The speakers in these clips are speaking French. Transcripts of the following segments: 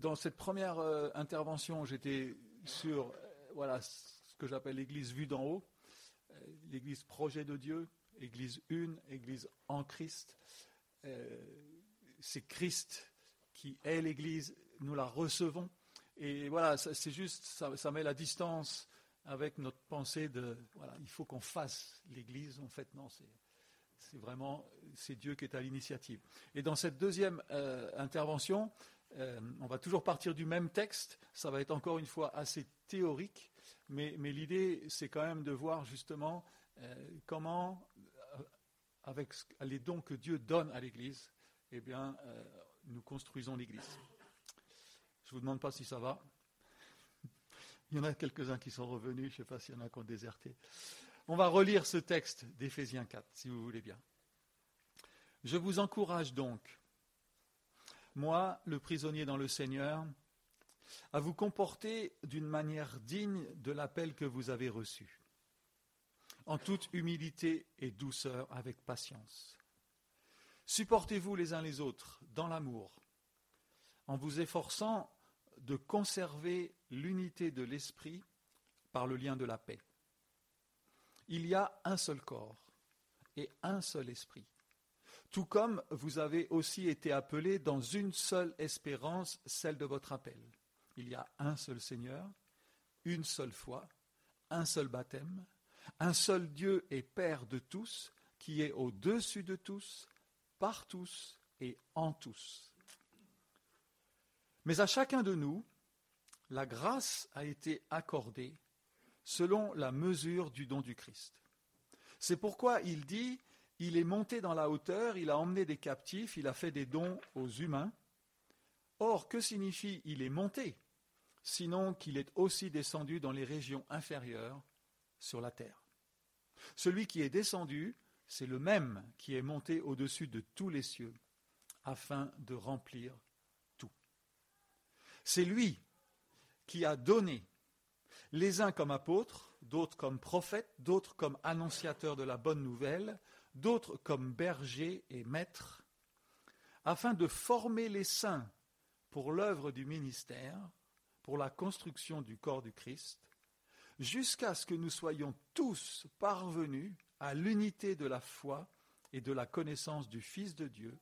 dans cette première euh, intervention, j'étais sur euh, voilà, ce que j'appelle l'Église vue d'en haut, euh, l'Église projet de Dieu, Église une, Église en Christ. c'est Christ qui est l'Église, nous la recevons. Et voilà, c'est juste, ça, met la distance avec notre pensée de, voilà, il faut qu'on fasse l'Église. En fait, non, c'est vraiment, c'est Dieu qui est à l'initiative. Et dans cette deuxième intervention, euh, on va toujours partir du même texte, ça va être encore une fois assez théorique, mais, l'idée, c'est quand même de voir justement euh, comment, euh, avec les dons que Dieu donne à l'Église, eh bien, nous construisons l'Église. Je ne vous demande pas si ça va. Il y en a quelques-uns qui sont revenus, je ne sais pas s'il y en a qui ont déserté. On va relire ce texte d'Éphésiens 4, si vous voulez bien. Je vous encourage donc, moi, le prisonnier dans le Seigneur, à vous comporter d'une manière digne de l'appel que vous avez reçu, en toute humilité et douceur avec patience. Supportez-vous les uns les autres dans l'amour, en vous efforçant de conserver l'unité de l'esprit par le lien de la paix. Il y a un seul corps et un seul esprit tout comme vous avez aussi été appelés dans une seule espérance, celle de votre appel. Il y a un seul Seigneur, une seule foi, un seul baptême, un seul Dieu et Père de tous, qui est au-dessus de tous, par tous et en tous. Mais à chacun de nous, la grâce a été accordée selon la mesure du don du Christ. C'est pourquoi il dit il est monté dans la hauteur, il a emmené des captifs, il a fait des dons aux humains. Or, que signifie il est monté Sinon qu'il est aussi descendu dans les régions inférieures sur la terre? Celui qui est descendu, c'est le même qui est monté au-dessus de tous les cieux, afin de remplir tout. C'est lui qui a donné les uns comme apôtres, d'autres comme prophètes, d'autres comme annonciateurs de la bonne nouvelle, d'autres comme bergers et maîtres, afin de former les saints pour l'œuvre du ministère, pour la construction du corps du Christ, jusqu'à ce que nous soyons tous parvenus à l'unité de la foi et de la connaissance du Fils de Dieu,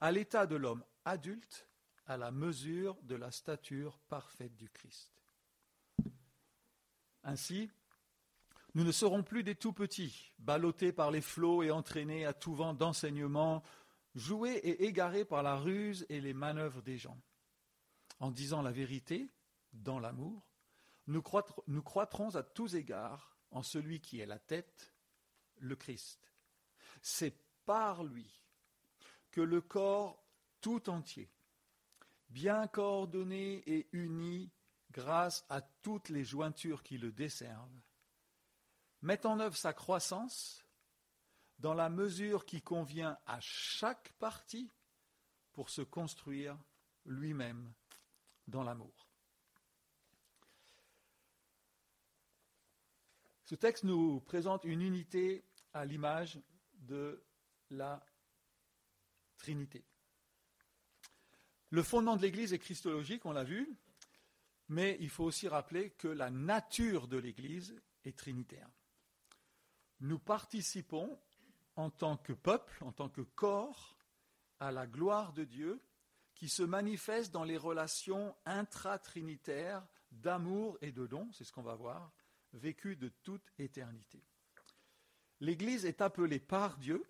à l'état de l'homme adulte, à la mesure de la stature parfaite du Christ. Ainsi, nous ne serons plus des tout petits, ballottés par les flots et entraînés à tout vent d'enseignement, joués et égarés par la ruse et les manœuvres des gens. En disant la vérité, dans l'amour, nous, nous croîtrons à tous égards en celui qui est la tête, le Christ. C'est par lui que le corps tout entier, bien coordonné et uni grâce à toutes les jointures qui le desservent, met en œuvre sa croissance dans la mesure qui convient à chaque partie pour se construire lui-même dans l'amour. Ce texte nous présente une unité à l'image de la Trinité. Le fondement de l'Église est christologique, on l'a vu, mais il faut aussi rappeler que la nature de l'Église est trinitaire nous participons en tant que peuple, en tant que corps, à la gloire de Dieu qui se manifeste dans les relations intratrinitaires d'amour et de don, c'est ce qu'on va voir, vécues de toute éternité. L'Église est appelée par Dieu,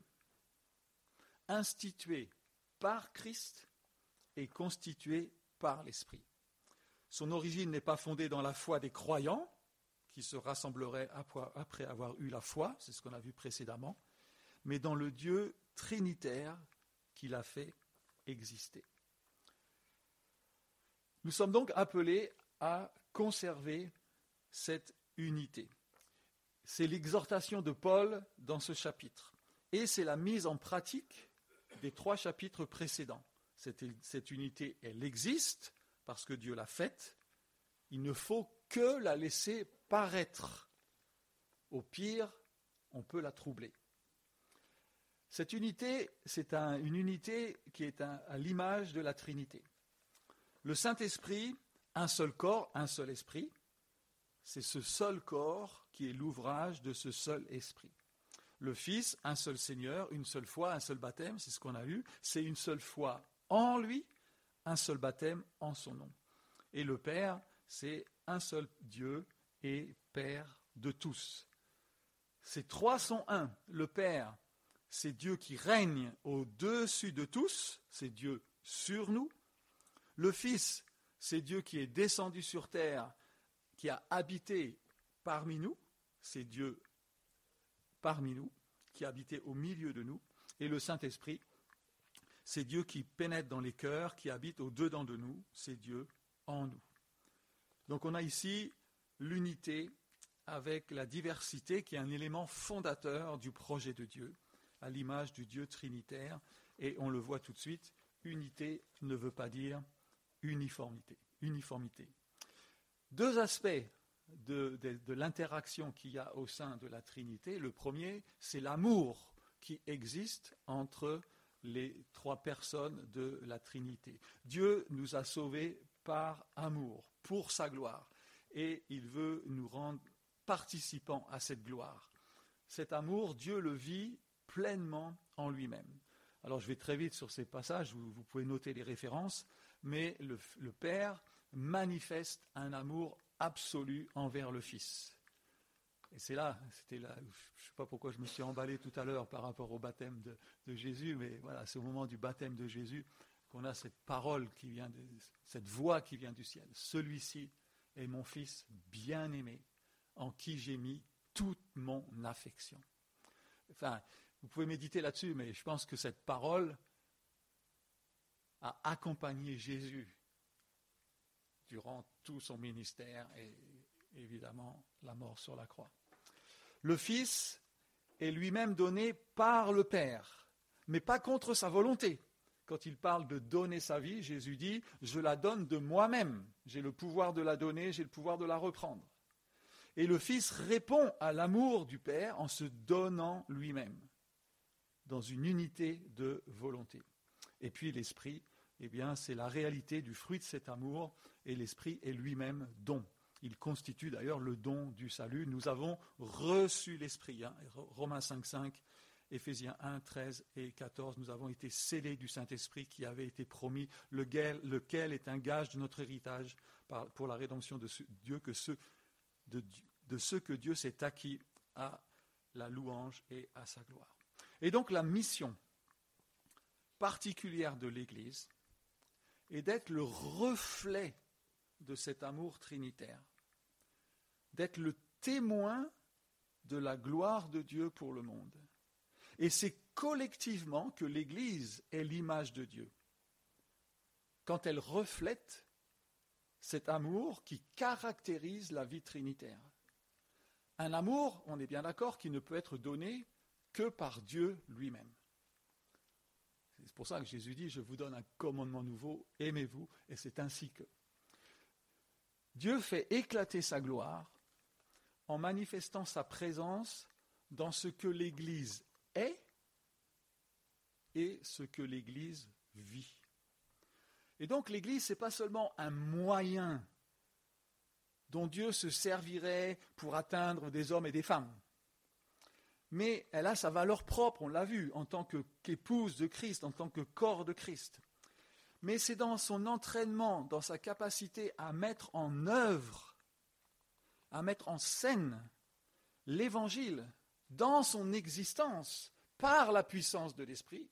instituée par Christ et constituée par l'Esprit. Son origine n'est pas fondée dans la foi des croyants, qui se rassemblerait après avoir eu la foi, c'est ce qu'on a vu précédemment, mais dans le Dieu trinitaire qui l'a fait exister. Nous sommes donc appelés à conserver cette unité. C'est l'exhortation de Paul dans ce chapitre. Et c'est la mise en pratique des trois chapitres précédents. Cette, cette unité, elle existe parce que Dieu l'a faite. Il ne faut que la laisser paraître. Au pire, on peut la troubler. Cette unité, c'est une unité qui est à l'image de la Trinité. Le Saint-Esprit, un seul corps, un seul esprit, c'est ce seul corps qui est l'ouvrage de ce seul esprit. Le Fils, un seul Seigneur, une seule foi, un seul baptême, c'est ce qu'on a eu, c'est une seule foi en lui, un seul baptême en son nom. Et le Père, c'est un seul Dieu et Père de tous. Ces trois sont un. Le Père, c'est Dieu qui règne au-dessus de tous, c'est Dieu sur nous. Le Fils, c'est Dieu qui est descendu sur terre, qui a habité parmi nous, c'est Dieu parmi nous, qui a habité au milieu de nous. Et le Saint-Esprit, c'est Dieu qui pénètre dans les cœurs, qui habite au-dedans de nous, c'est Dieu en nous. Donc on a ici l'unité avec la diversité qui est un élément fondateur du projet de Dieu, à l'image du Dieu trinitaire. Et on le voit tout de suite, unité ne veut pas dire uniformité. uniformité. Deux aspects de, de l'interaction qu'il y a au sein de la Trinité. Le premier, c'est l'amour qui existe entre les trois personnes de la Trinité. Dieu nous a sauvés par amour, pour sa gloire, et il veut nous rendre participants à cette gloire. Cet amour, Dieu le vit pleinement en lui-même. Alors je vais très vite sur ces passages, vous, vous pouvez noter les références, mais le, Père manifeste un amour absolu envers le Fils. Et c'est là, c'était là, je ne sais pas pourquoi je me suis emballé tout à l'heure par rapport au baptême de, de Jésus, mais voilà, c'est au moment du baptême de Jésus qu'on a cette parole qui vient de, cette voix qui vient du ciel. Celui-ci est mon Fils bien-aimé, en qui j'ai mis toute mon affection. Enfin, vous pouvez méditer là-dessus, mais je pense que cette parole a accompagné Jésus durant tout son ministère et évidemment la mort sur la croix. Le Fils est lui-même donné par le Père, mais pas contre sa volonté. Quand il parle de donner sa vie, Jésus dit, je la donne de moi-même. J'ai le pouvoir de la donner, j'ai le pouvoir de la reprendre. Et le Fils répond à l'amour du Père en se donnant lui-même, dans une unité de volonté. Et puis l'Esprit, eh bien, c'est la réalité du fruit de cet amour, et l'Esprit est lui-même don. Il constitue d'ailleurs le don du salut. Nous avons reçu l'Esprit. Hein. Romains 5, 5, Éphésiens 1, 13 et 14. Nous avons été scellés du Saint-Esprit qui avait été promis, lequel, est un gage de notre héritage pour la rédemption de Dieu, que de, de ce que Dieu s'est acquis à la louange et à sa gloire. Et donc la mission particulière de l'Église est d'être le reflet de cet amour trinitaire, d'être le témoin de la gloire de Dieu pour le monde. Et c'est collectivement que l'Église est l'image de Dieu. Quand elle reflète cet amour qui caractérise la vie trinitaire. Un amour, on est bien d'accord, qui ne peut être donné que par Dieu lui-même. C'est pour ça que Jésus dit, je vous donne un commandement nouveau, aimez-vous, et c'est ainsi que. Dieu fait éclater sa gloire en manifestant sa présence dans ce que l'Église est ce que l'Église vit. Et donc l'Église, ce n'est pas seulement un moyen dont Dieu se servirait pour atteindre des hommes et des femmes, mais elle a sa valeur propre, on l'a vu, en tant qu'épouse de Christ, en tant que corps de Christ mais c'est dans son entraînement, dans sa capacité à mettre en œuvre, à mettre en scène l'évangile dans son existence par la puissance de l'Esprit,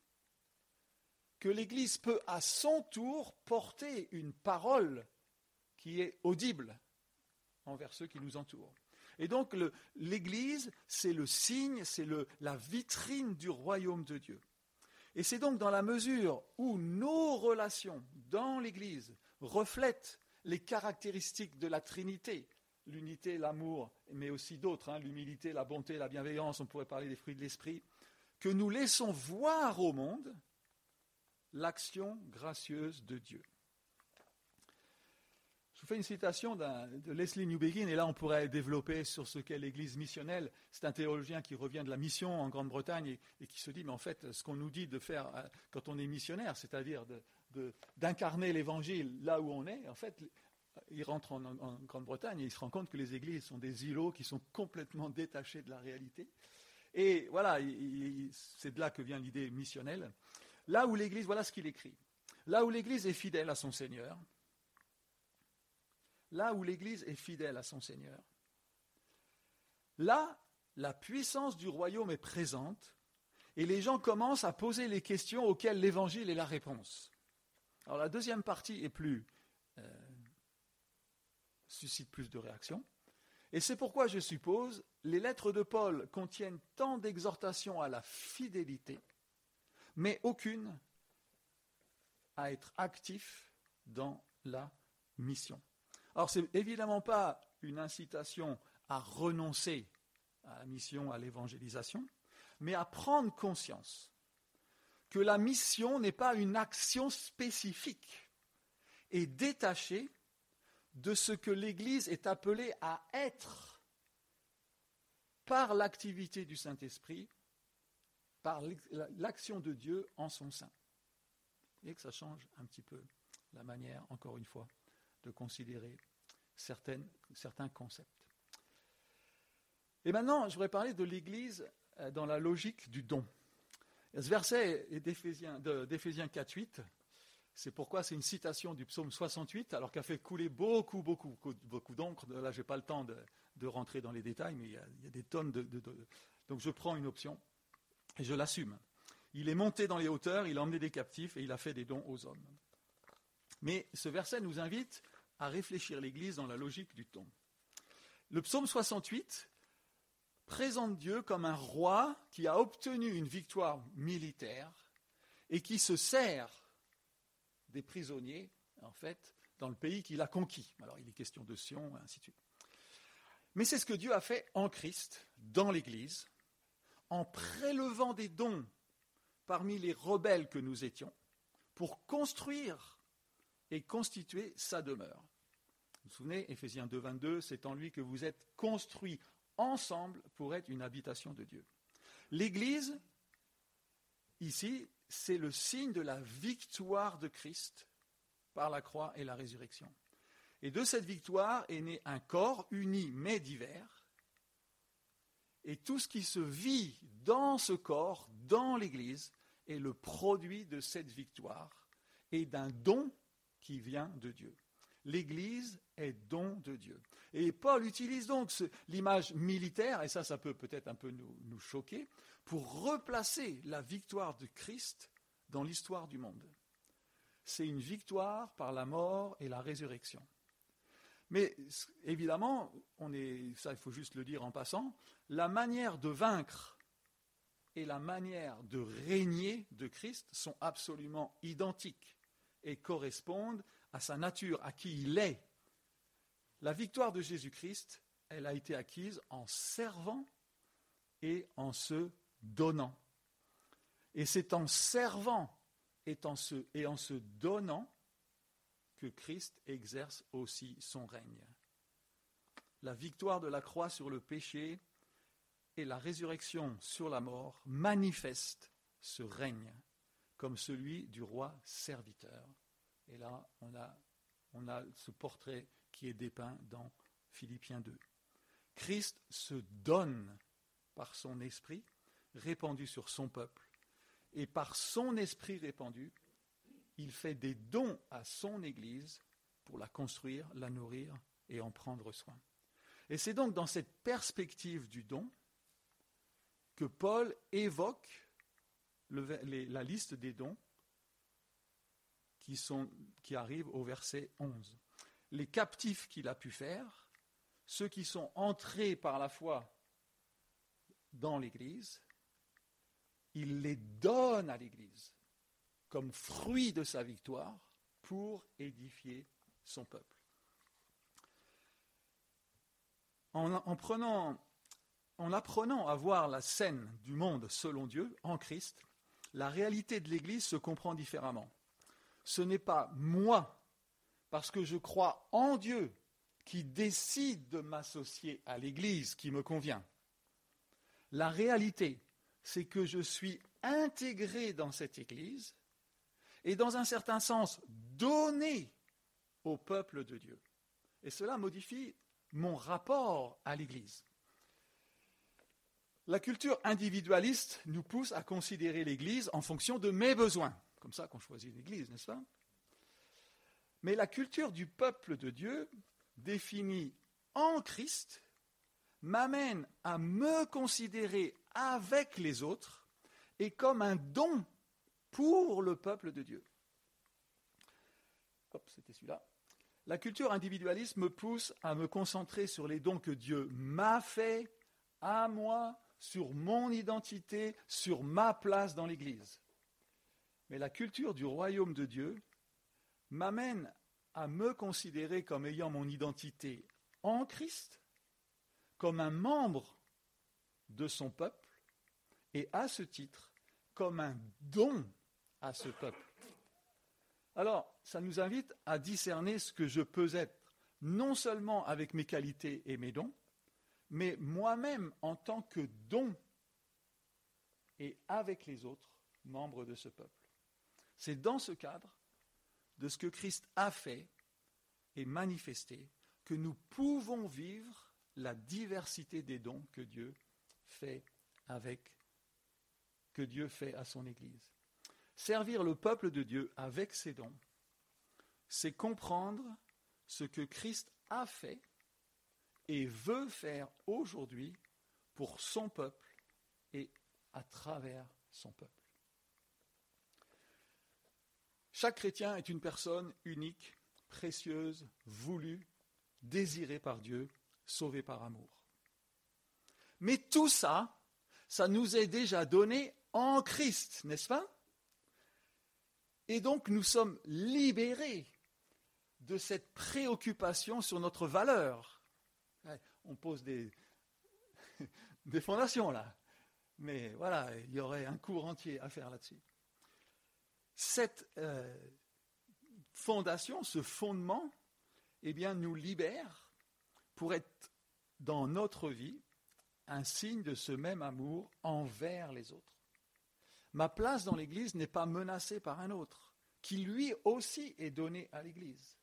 que l'Église peut à son tour porter une parole qui est audible envers ceux qui nous entourent. Et donc l'Église, c'est le signe, c'est la vitrine du royaume de Dieu. Et c'est donc dans la mesure où nos relations dans l'Église reflètent les caractéristiques de la Trinité, l'unité, l'amour, mais aussi d'autres, hein, l'humilité, la bonté, la bienveillance, on pourrait parler des fruits de l'esprit, que nous laissons voir au monde l'action gracieuse de Dieu. Je vous fais une citation de Leslie Newbegin, et là on pourrait développer sur ce qu'est l'Église missionnelle. C'est un théologien qui revient de la mission en Grande-Bretagne et, qui se dit, mais en fait, ce qu'on nous dit de faire euh, quand on est missionnaire, c'est-à-dire d'incarner l'évangile là où on est, en fait, il rentre en, Grande-Bretagne et il se rend compte que les églises sont des îlots qui sont complètement détachés de la réalité. Et voilà, c'est de là que vient l'idée missionnelle. Là où l'Église, voilà ce qu'il écrit. Là où l'Église est fidèle à son Seigneur, là où l'Église est fidèle à son Seigneur, là, la puissance du royaume est présente et les gens commencent à poser les questions auxquelles l'Évangile est la réponse. Alors la deuxième partie est plus suscite plus de réactions. Et c'est pourquoi je suppose les lettres de Paul contiennent tant d'exhortations à la fidélité, mais aucune à être actif dans la mission. Alors, ce n'est évidemment pas une incitation à renoncer à la mission, à l'évangélisation, mais à prendre conscience que la mission n'est pas une action spécifique et détachée de ce que l'Église est appelée à être par l'activité du Saint-Esprit, par l'action de Dieu en son sein. Et que ça change un petit peu la manière, encore une fois, de considérer certains concepts. Et maintenant, je voudrais parler de l'Église euh, dans la logique du don. Ce verset d'Éphésiens 4.8. C'est pourquoi c'est une citation du psaume 68, alors qu'a fait couler beaucoup, beaucoup, beaucoup d'encre. Là, je n'ai pas le temps de, rentrer dans les détails, mais il y a, des tonnes de, Donc je prends une option et je l'assume. Il est monté dans les hauteurs, il a emmené des captifs et il a fait des dons aux hommes. Mais ce verset nous invite à réfléchir l'Église dans la logique du don. Le psaume 68 présente Dieu comme un roi qui a obtenu une victoire militaire et qui se sert des prisonniers, en fait, dans le pays qu'il a conquis. Alors il est question de Sion, et ainsi de suite. Mais c'est ce que Dieu a fait en Christ, dans l'Église, en prélevant des dons parmi les rebelles que nous étions, pour construire et constituer sa demeure. Vous vous souvenez, Éphésiens 2, 22, c'est en lui que vous êtes construits ensemble pour être une habitation de Dieu. L'Église, ici, c'est le signe de la victoire de Christ par la croix et la résurrection. Et de cette victoire est né un corps uni mais divers. Et tout ce qui se vit dans ce corps, dans l'Église, est le produit de cette victoire et d'un don qui vient de Dieu. L'Église est don de Dieu. Et Paul utilise donc l'image militaire, et ça, ça peut peut-être un peu nous, choquer, pour replacer la victoire de Christ dans l'histoire du monde. C'est une victoire par la mort et la résurrection. Mais évidemment, on est, ça il faut juste le dire en passant, la manière de vaincre et la manière de régner de Christ sont absolument identiques et correspondent à sa nature, à qui il est. La victoire de Jésus-Christ, elle a été acquise en servant et en se donnant. Et c'est en servant et en, se, et en se donnant que Christ exerce aussi son règne. La victoire de la croix sur le péché et la résurrection sur la mort manifestent ce règne comme celui du roi serviteur. Et là, on a, on a ce portrait qui est dépeint dans Philippiens 2. Christ se donne par son esprit répandu sur son peuple. Et par son esprit répandu, il fait des dons à son Église pour la construire, la nourrir et en prendre soin. Et c'est donc dans cette perspective du don que Paul évoque la liste des dons qui, sont, qui arrivent au verset 11. Les captifs qu'il a pu faire, ceux qui sont entrés par la foi dans l'Église, il les donne à l'Église comme fruit de sa victoire pour édifier son peuple. En, en, prenant, en apprenant à voir la scène du monde selon Dieu, en Christ, la réalité de l'Église se comprend différemment ce n'est pas moi, parce que je crois en Dieu, qui décide de m'associer à l'Église qui me convient. La réalité, c'est que je suis intégré dans cette Église et dans un certain sens donné au peuple de Dieu. Et cela modifie mon rapport à l'Église. La culture individualiste nous pousse à considérer l'Église en fonction de mes besoins. Comme ça qu'on choisit l'Église, n'est-ce pas? Mais la culture du peuple de Dieu, définie en Christ, m'amène à me considérer avec les autres et comme un don pour le peuple de Dieu. Hop, c'était celui-là. La culture individualiste me pousse à me concentrer sur les dons que Dieu m'a faits, à moi, sur mon identité, sur ma place dans l'Église. Mais la culture du royaume de Dieu m'amène à me considérer comme ayant mon identité en Christ, comme un membre de son peuple, et à ce titre, comme un don à ce peuple. Alors, ça nous invite à discerner ce que je peux être, non seulement avec mes qualités et mes dons, mais moi-même en tant que don et avec les autres membres de ce peuple. C'est dans ce cadre de ce que Christ a fait et manifesté que nous pouvons vivre la diversité des dons que Dieu fait avec que Dieu fait à son Église. Servir le peuple de Dieu avec ses dons, c'est comprendre ce que Christ a fait et veut faire aujourd'hui pour son peuple et à travers son peuple. Chaque chrétien est une personne unique, précieuse, voulue, désirée par Dieu, sauvée par amour. Mais tout ça, ça nous est déjà donné en Christ, n'est-ce pas? Et donc nous sommes libérés de cette préoccupation sur notre valeur. On pose des, fondations là, mais voilà, il y aurait un cours entier à faire là-dessus. Cette euh, fondation, ce fondement, eh bien, nous libère pour être dans notre vie un signe de ce même amour envers les autres. Ma place dans l'Église n'est pas menacée par un autre, qui lui aussi est donné à l'Église.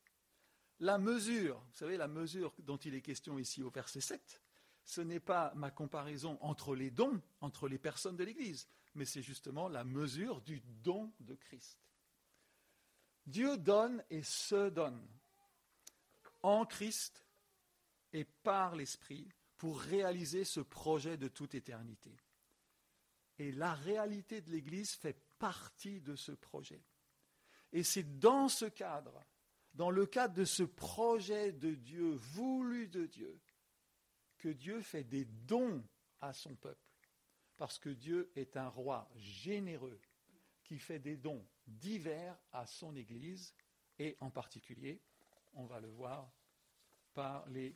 La mesure, vous savez, la mesure dont il est question ici au verset 7, ce n'est pas ma comparaison entre les dons, entre les personnes de l'Église, mais c'est justement la mesure du don de Christ. Dieu donne et se donne en Christ et par l'Esprit pour réaliser ce projet de toute éternité. Et la réalité de l'Église fait partie de ce projet. Et c'est dans ce cadre, dans le cadre de ce projet de Dieu, voulu de Dieu, que Dieu fait des dons à son peuple. Parce que Dieu est un roi généreux qui fait des dons divers à son Église et en particulier, on va le voir, par les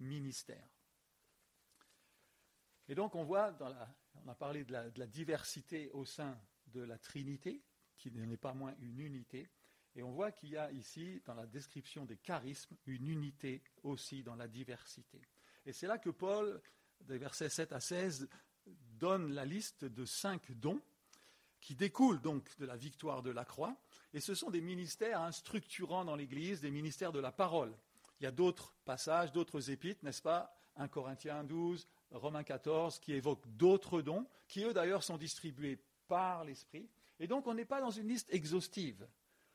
ministères. Et donc on voit, dans la, on a parlé de la, diversité au sein de la Trinité, qui n'est pas moins une unité, et on voit qu'il y a ici, dans la description des charismes, une unité aussi dans la diversité. Et c'est là que Paul, des versets 7 à 16, donne la liste de cinq dons qui découlent donc de la victoire de la croix. Et ce sont des ministères hein, structurants dans l'Église, des ministères de la parole. Il y a d'autres passages, d'autres épîtres, n'est-ce pas? 1 Corinthiens 12, Romains 14, qui évoquent d'autres dons, qui eux d'ailleurs sont distribués par l'Esprit. Et donc on n'est pas dans une liste exhaustive.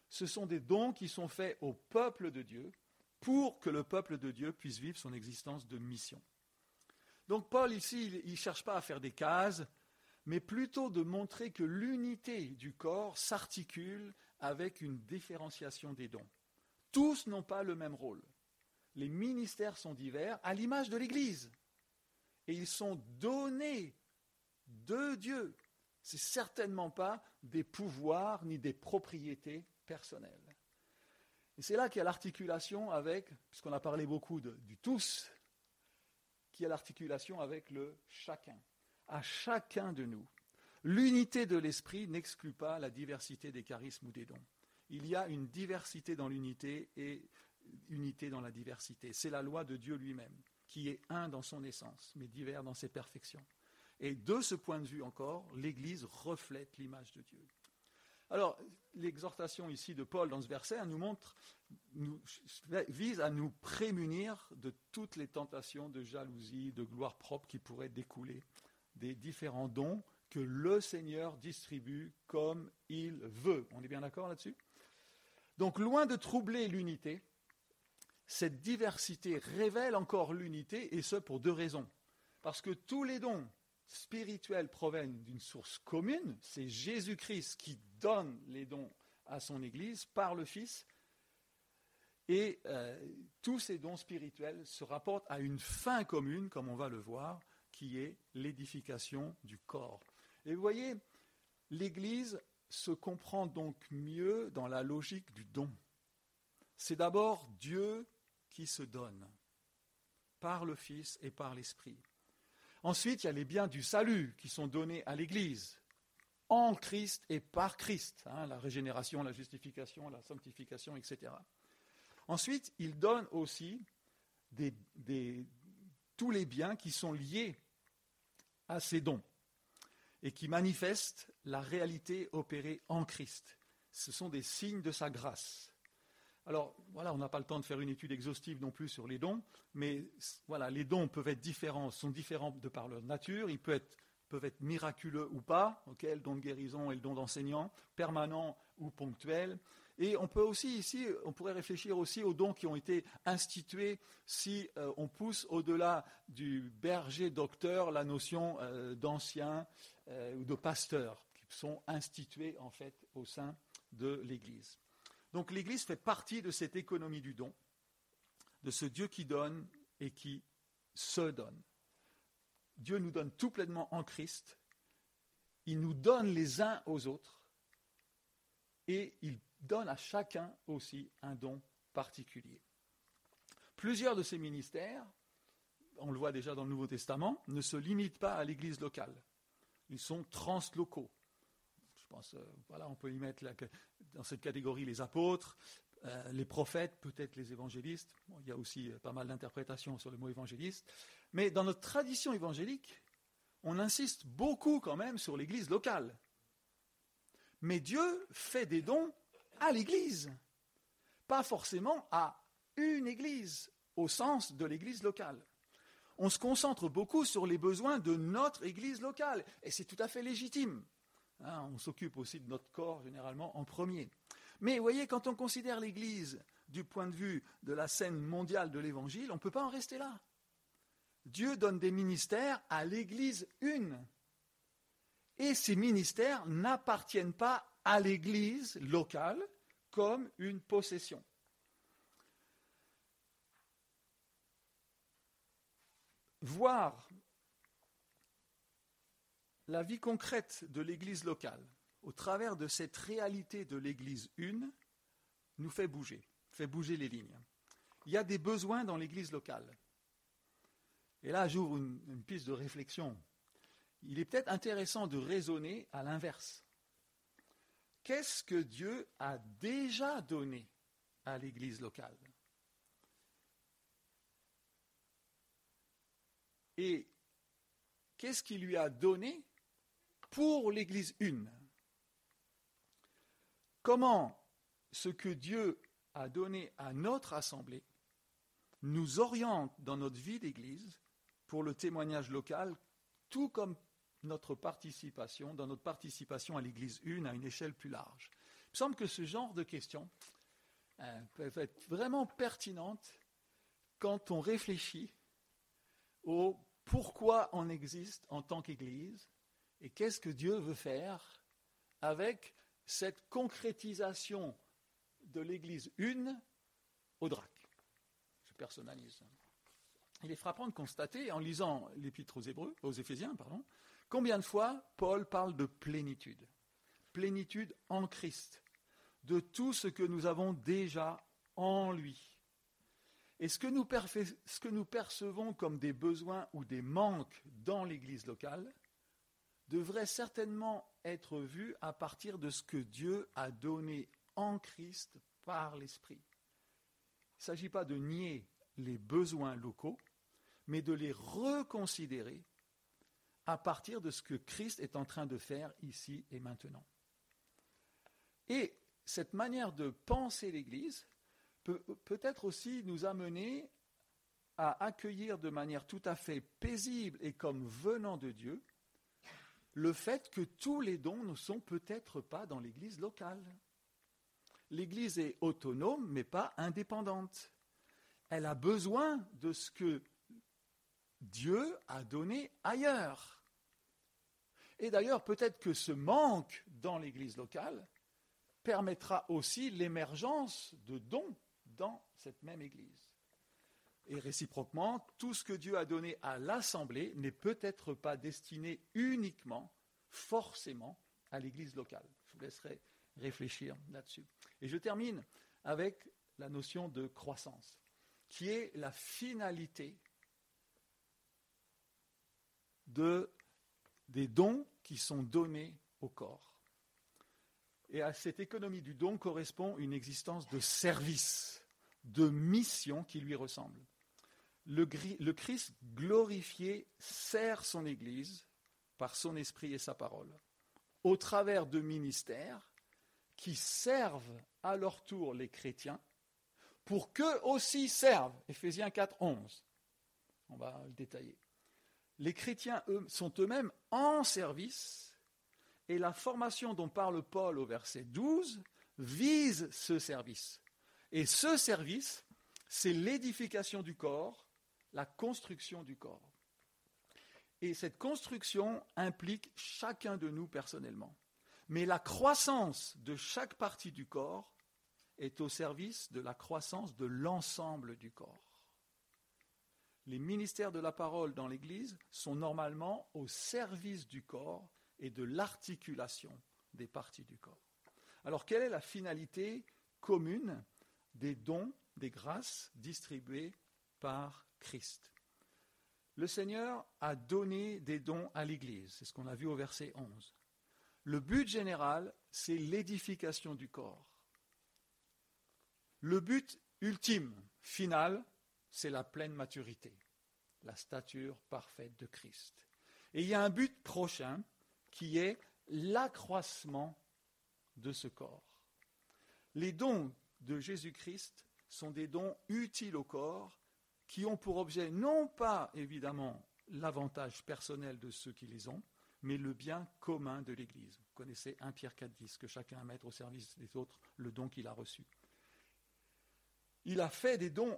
Ce sont des dons qui sont faits au peuple de Dieu pour que le peuple de Dieu puisse vivre son existence de mission. Donc Paul ici, il ne cherche pas à faire des cases, mais plutôt de montrer que l'unité du corps s'articule avec une différenciation des dons. Tous n'ont pas le même rôle. Les ministères sont divers, à l'image de l'Église et ils sont donnés de Dieu. Ce n'est certainement pas des pouvoirs ni des propriétés personnelles. Et c'est là qu'il y a l'articulation avec, puisqu'on a parlé beaucoup du tous, qu'il y a l'articulation avec le chacun. À chacun de nous. L'unité de l'esprit n'exclut pas la diversité des charismes ou des dons. Il y a une diversité dans l'unité et unité dans la diversité. C'est la loi de Dieu lui-même qui est un dans son essence, mais divers dans ses perfections. Et de ce point de vue encore, l'Église reflète l'image de Dieu. Alors, l'exhortation ici de Paul dans ce verset nous montre, vise à nous prémunir de toutes les tentations de jalousie, de gloire propre qui pourraient découler des différents dons que le Seigneur distribue comme il veut. On est bien d'accord là-dessus? Donc, loin de troubler l'unité, cette diversité révèle encore l'unité, et ce pour deux raisons. Parce que tous les dons spirituels proviennent d'une source commune, c'est Jésus-Christ qui donne les dons à son Église par le Fils, et euh, tous ces dons spirituels se rapportent à une fin commune, comme on va le voir, qui est l'édification du corps. Et vous voyez, l'Église se comprend donc mieux dans la logique du don. C'est d'abord Dieu qui se donne, par le Fils et par l'Esprit. Ensuite, il y a les biens du salut qui sont donnés à l'Église, en Christ et par Christ, hein, la régénération, la justification, la sanctification, etc. Ensuite, il donne aussi tous les biens qui sont liés à ces dons et qui manifestent la réalité opérée en Christ. Ce sont des signes de sa grâce. Alors, voilà, on n'a pas le temps de faire une étude exhaustive non plus sur les dons, mais voilà, les dons peuvent être différents, sont différents de par leur nature. Ils peuvent être, miraculeux ou pas, le don de guérison et le don d'enseignant, permanent ou ponctuel. Et on peut aussi ici, on pourrait réfléchir aussi aux dons qui ont été institués si euh, on pousse au-delà du berger docteur la notion euh, d'ancien euh, ou de pasteur, qui sont institués en fait au sein de l'Église. Donc l'Église fait partie de cette économie du don, de ce Dieu qui donne et qui se donne. Dieu nous donne tout pleinement en Christ, il nous donne les uns aux autres, et il donne à chacun aussi un don particulier. Plusieurs de ces ministères, on le voit déjà dans le Nouveau Testament, ne se limitent pas à l'Église locale. Ils sont translocaux. Je pense, euh, voilà, on peut y mettre dans cette catégorie les apôtres, euh, les prophètes, peut-être les évangélistes. il y a aussi euh, pas mal d'interprétations sur le mot évangéliste. Mais dans notre tradition évangélique, on insiste beaucoup quand même sur l'Église locale. Mais Dieu fait des dons à l'Église, pas forcément à une Église, au sens de l'Église locale. On se concentre beaucoup sur les besoins de notre Église locale, et c'est tout à fait légitime. Hein, on s'occupe aussi de notre corps généralement en premier. Mais vous voyez, quand on considère l'Église du point de vue de la scène mondiale de l'Évangile, on ne peut pas en rester là. Dieu donne des ministères à l'Église une. Et ces ministères n'appartiennent pas à l'Église locale comme une possession. Voir la vie concrète de l'Église locale au travers de cette réalité de l'Église une nous fait bouger, fait bouger les lignes. Il y a des besoins dans l'Église locale. Et là, j'ouvre une, piste de réflexion. Il est peut-être intéressant de raisonner à l'inverse. Qu'est-ce que Dieu a déjà donné à l'Église locale? Et qu'est-ce qu'il lui a donné pour l'Église une Comment ce que Dieu a donné à notre assemblée nous oriente dans notre vie d'Église pour le témoignage local, tout comme notre participation, dans notre participation à l'Église une à une échelle plus large. Il me semble que ce genre de questions euh, peuvent être vraiment pertinentes quand on réfléchit au pourquoi on existe en tant qu'Église et qu'est-ce que Dieu veut faire avec cette concrétisation de l'Église une au DRAC? Je personnalise. Il est frappant de constater, en lisant l'Épître aux Hébreux, aux Éphésiens, pardon, Combien de fois Paul parle de plénitude Plénitude en Christ, de tout ce que nous avons déjà en lui. Et ce que, nous ce que nous percevons comme des besoins ou des manques dans l'Église locale devrait certainement être vu à partir de ce que Dieu a donné en Christ par l'Esprit. Il ne s'agit pas de nier les besoins locaux, mais de les reconsidérer à partir de ce que Christ est en train de faire ici et maintenant. Et cette manière de penser l'Église peut peut-être aussi nous amener à accueillir de manière tout à fait paisible et comme venant de Dieu le fait que tous les dons ne sont peut-être pas dans l'Église locale. L'Église est autonome mais pas indépendante. Elle a besoin de ce que Dieu a donné ailleurs. Et d'ailleurs, peut-être que ce manque dans l'Église locale permettra aussi l'émergence de dons dans cette même Église. Et réciproquement, tout ce que Dieu a donné à l'Assemblée n'est peut-être pas destiné uniquement, forcément, à l'Église locale. Je vous laisserai réfléchir là-dessus. Et je termine avec la notion de croissance, qui est la finalité de, des dons qui sont donnés au corps. Et à cette économie du don correspond une existence de service, de mission qui lui ressemble. Le, Christ glorifié sert son Église par son esprit et sa parole, au travers de ministères qui servent à leur tour les chrétiens pour qu'eux aussi servent. Éphésiens 4, 11. On va le détailler. Les chrétiens eux, sont eux-mêmes en service et la formation dont parle Paul au verset 12 vise ce service. Et ce service, c'est l'édification du corps, la construction du corps. Et cette construction implique chacun de nous personnellement. Mais la croissance de chaque partie du corps est au service de la croissance de l'ensemble du corps. Les ministères de la parole dans l'Église sont normalement au service du corps et de l'articulation des parties du corps. Alors quelle est la finalité commune des dons, des grâces distribuées par Christ Le Seigneur a donné des dons à l'Église, c'est ce qu'on a vu au verset 11. Le but général, c'est l'édification du corps. Le but ultime, final, c'est la pleine maturité, la stature parfaite de Christ. Et il y a un but prochain qui est l'accroissement de ce corps. Les dons de Jésus-Christ sont des dons utiles au corps qui ont pour objet non pas évidemment l'avantage personnel de ceux qui les ont, mais le bien commun de l'Église. Vous connaissez 1 Pierre 4, 10, que chacun a mettre au service des autres le don qu'il a reçu. Il a fait des dons,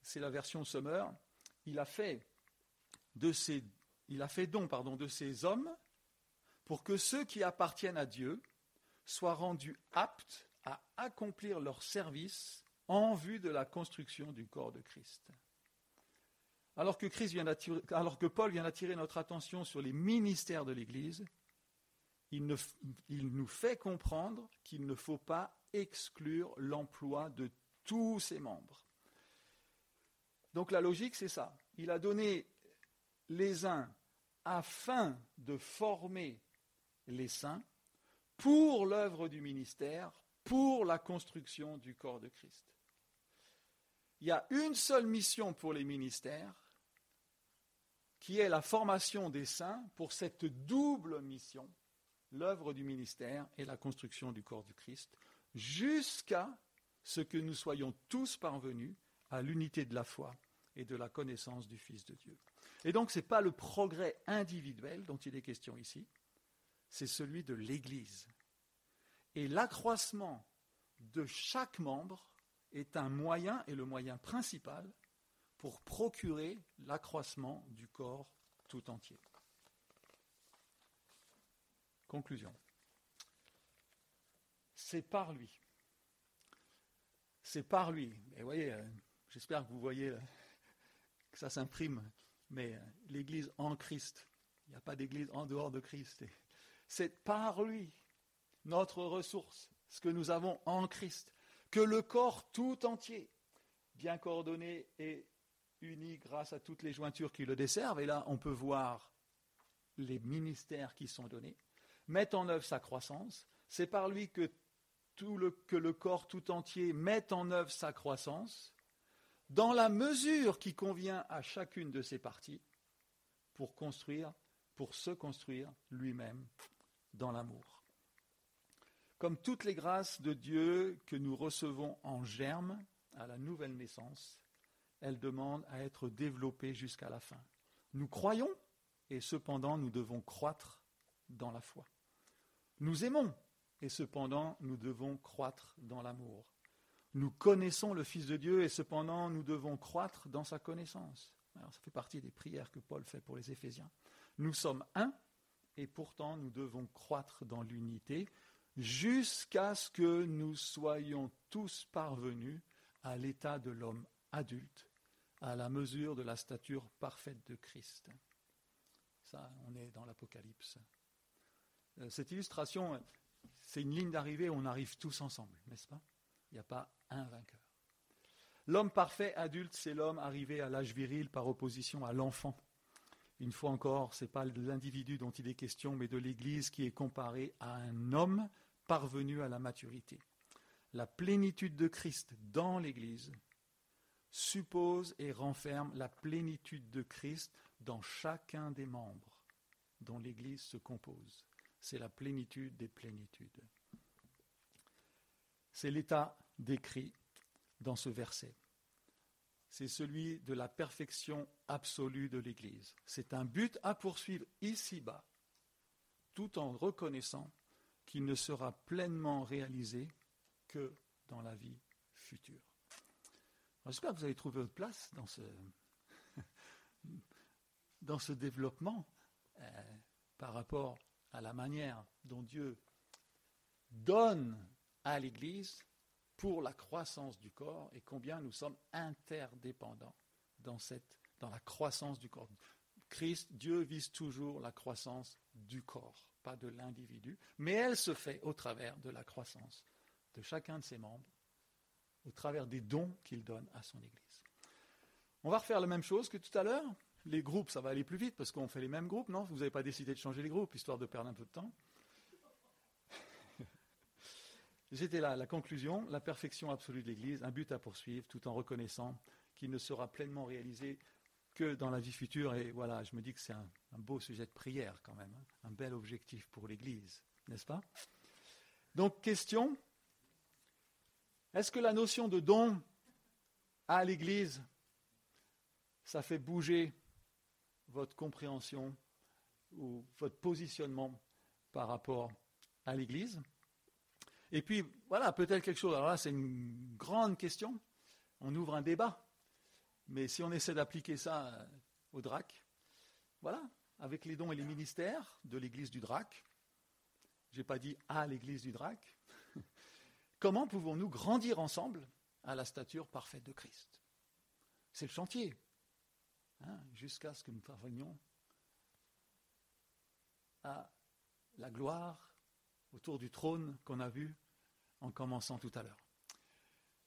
c'est la version Summer, il a fait de don de ces hommes pour que ceux qui appartiennent à Dieu soient rendus aptes à accomplir leur service en vue de la construction du corps de Christ. Alors que, Paul vient d'attirer notre attention sur les ministères de l'Église, il, nous fait comprendre qu'il ne faut pas exclure l'emploi de tous ses membres. Donc la logique, c'est ça. Il a donné les uns afin de former les saints pour l'œuvre du ministère, pour la construction du corps de Christ. Il y a une seule mission pour les ministères, qui est la formation des saints pour cette double mission, l'œuvre du ministère et la construction du corps du Christ, jusqu'à ce que nous soyons tous parvenus à l'unité de la foi et de la connaissance du Fils de Dieu. Et donc ce n'est pas le progrès individuel dont il est question ici, c'est celui de l'Église. Et l'accroissement de chaque membre est un moyen et le moyen principal pour procurer l'accroissement du corps tout entier. Conclusion. C'est par lui. C'est par lui. Et voyez, euh, j'espère que vous voyez euh, que ça s'imprime, mais euh, l'Église en Christ. Il n'y a pas d'Église en dehors de Christ. C'est par lui, notre ressource, ce que nous avons en Christ, que le corps tout entier, bien coordonné et uni grâce à toutes les jointures qui le desservent, et là on peut voir les ministères qui sont donnés, mettent en œuvre sa croissance. C'est par lui que, le, que le corps tout entier met en œuvre sa croissance, dans la mesure qui convient à chacune de ses parties, pour construire, pour se construire lui-même dans l'amour. Comme toutes les grâces de Dieu que nous recevons en germe à la nouvelle naissance, elles demandent à être développées jusqu'à la fin. Nous croyons et cependant nous devons croître dans la foi. Nous aimons et cependant nous devons croître dans l'amour. Nous connaissons le Fils de Dieu et cependant nous devons croître dans sa connaissance. Ça fait partie des prières que Paul fait pour les Éphésiens. Nous sommes un et pourtant nous devons croître dans l'unité jusqu'à ce que nous soyons tous parvenus à l'état de l'homme adulte, à la mesure de la stature parfaite de Christ. Ça, on est dans l'Apocalypse. Euh, cette illustration, c'est une ligne d'arrivée où on arrive tous ensemble, n'est-ce pas? Il n'y a pas un vainqueur. L'homme parfait adulte, c'est l'homme arrivé à l'âge viril par opposition à l'enfant. Une fois encore, ce n'est pas de l'individu dont il est question, mais de l'Église qui est comparée à un homme parvenu à la maturité. La plénitude de Christ dans l'Église suppose et renferme la plénitude de Christ dans chacun des membres dont l'Église se compose. C'est la plénitude des plénitudes. C'est l'état décrit dans ce verset. C'est celui de la perfection absolue de l'Église. C'est un but à poursuivre ici-bas, tout en reconnaissant qu'il ne sera pleinement réalisé que dans la vie future. J'espère que vous avez trouvé votre place dans ce, dans ce développement euh, par rapport à la manière dont Dieu donne à l'Église pour la croissance du corps et combien nous sommes interdépendants dans, cette, dans la croissance du corps. Christ, Dieu vise toujours la croissance du corps, pas de l'individu, mais elle se fait au travers de la croissance de chacun de ses membres, au travers des dons qu'il donne à son Église. On va refaire la même chose que tout à l'heure. Les groupes, ça va aller plus vite parce qu'on fait les mêmes groupes, non? Vous n'avez pas décidé de changer les groupes, histoire de perdre un peu de temps. C'était là la conclusion, la perfection absolue de l'Église, un but à poursuivre, tout en reconnaissant qu'il ne sera pleinement réalisé que dans la vie future. Et voilà, je me dis que c'est un, beau sujet de prière quand même, hein. un bel objectif pour l'Église, n'est-ce pas? Donc, question, est-ce que la notion de don à l'Église, ça fait bouger votre compréhension ou votre positionnement par rapport à l'Église? Et puis, voilà, peut-être quelque chose. Alors là, c'est une grande question. On ouvre un débat. Mais si on essaie d'appliquer ça au DRAC, voilà, avec les dons et les ministères de l'Église du DRAC, je n'ai pas dit à l'Église du DRAC, Comment pouvons-nous grandir ensemble à la stature parfaite de Christ? C'est le chantier, hein, jusqu'à ce que nous parvenions à la gloire autour du trône qu'on a vu en commençant tout à l'heure.